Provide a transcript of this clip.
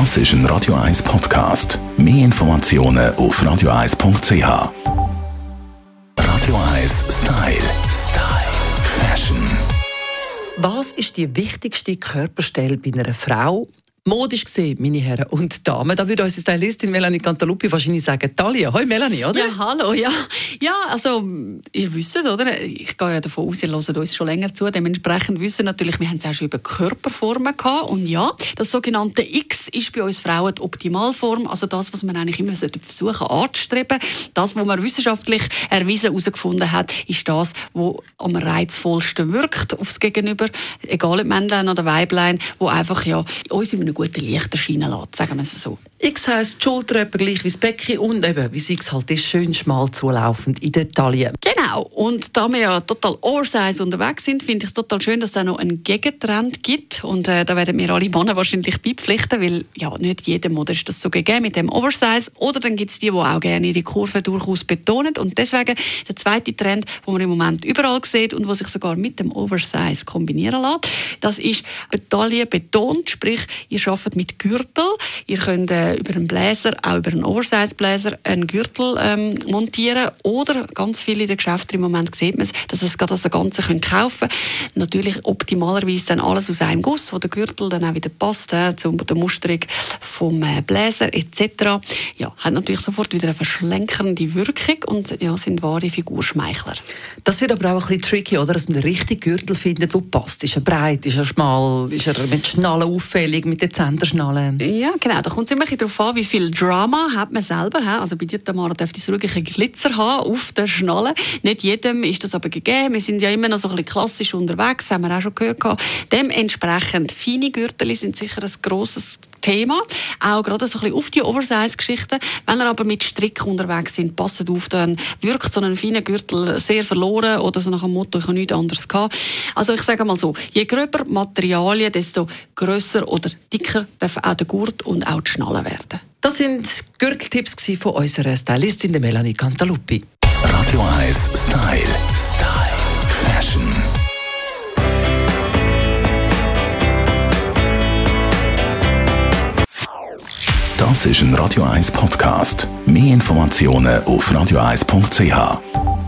Das ist ein Radio 1 Podcast. Mehr Informationen auf radio1.ch. Radio 1 Style. Style. Fashion. Was ist die wichtigste Körperstelle bei einer Frau? Modisch gesehen, meine Herren und Damen. Da würde unsere Stylistin Melanie Cantaluppi wahrscheinlich sagen, Talia. Hoi Melanie, oder? Ja, hallo, ja. Ja, also, ihr wisst, oder? Ich gehe ja davon aus, ihr hört uns schon länger zu. Dementsprechend wissen natürlich, wir haben es auch schon über Körperformen gehabt. Und ja, das sogenannte X ist bei uns Frauen die Optimalform. Also das, was man eigentlich immer versuchen anzustreben. Das, was man wissenschaftlich erwiesen herausgefunden hat, ist das, was am reizvollsten wirkt aufs Gegenüber. Egal ob Männlein oder Weiblein, wo einfach ja, uns in guten Licht erscheinen lässt, sagen wir es so. X heisst die Schulter etwa gleich wie das Becken und eben, wie sie es halt ist, schön schmal zulaufend in der Taille. Genau. Und da wir ja total Oversize unterwegs sind, finde ich es total schön, dass es auch noch einen Gegentrend gibt. Und äh, da werden wir alle Männer wahrscheinlich beipflichten, weil ja, nicht jedem Mode ist das so gegeben mit dem Oversize. Oder dann gibt es die, die auch gerne ihre Kurve durchaus betonen. Und deswegen der zweite Trend, den man im Moment überall sieht und was sich sogar mit dem Oversize kombinieren lässt, das ist Taille betont, sprich, ihr arbeitet mit Gürtel, ihr könnt äh, über einen Bläser, auch über einen Oversize-Bläser, einen Gürtel ähm, montieren oder ganz viele in den Geschäften im Moment sieht man es, dass es gerade das Ganze können kaufen Natürlich optimalerweise dann alles aus einem Guss, wo der Gürtel dann auch wieder passt äh, zu der Musterung vom äh, Bläser etc. Ja, hat natürlich sofort wieder eine verschlenkernde Wirkung und ja, sind wahre Figurschmeichler. Das wird aber auch ein bisschen tricky, oder? dass man den richtigen Gürtel findet, der passt. Ist er breit, ist er schmal, ist er mit Schnallen auffällig, mit den Zenterschnallen? Ja, genau. Da kommt es immer darauf an, wie viel Drama hat man selber. Also bei dir, Tamara, dürfte es wirklich einen Glitzer haben auf der Schnalle. Nicht jedem ist das aber gegeben. Wir sind ja immer noch so ein bisschen klassisch unterwegs, haben wir auch schon gehört. Dementsprechend, feine Gürtel sind sicher ein grosses Thema. Auch gerade so ein bisschen auf die Oversize-Geschichten. Wenn ihr aber mit Strick unterwegs sind, passt auf, dann wirkt so ein feiner Gürtel sehr verloren oder so nach dem Motto, ich habe nichts anderes gehabt. Also ich sage mal so, je gröber Materialien, desto grösser oder dicker dürfen auch der Gurt und auch die Schnalle werden. Das sind Gürteltipps von unserer Stylistin Melanie Cantaluppi. Radio 1 Style. Style. Fashion. Das ist ein Radio 1 Podcast. Mehr Informationen auf radio1.ch.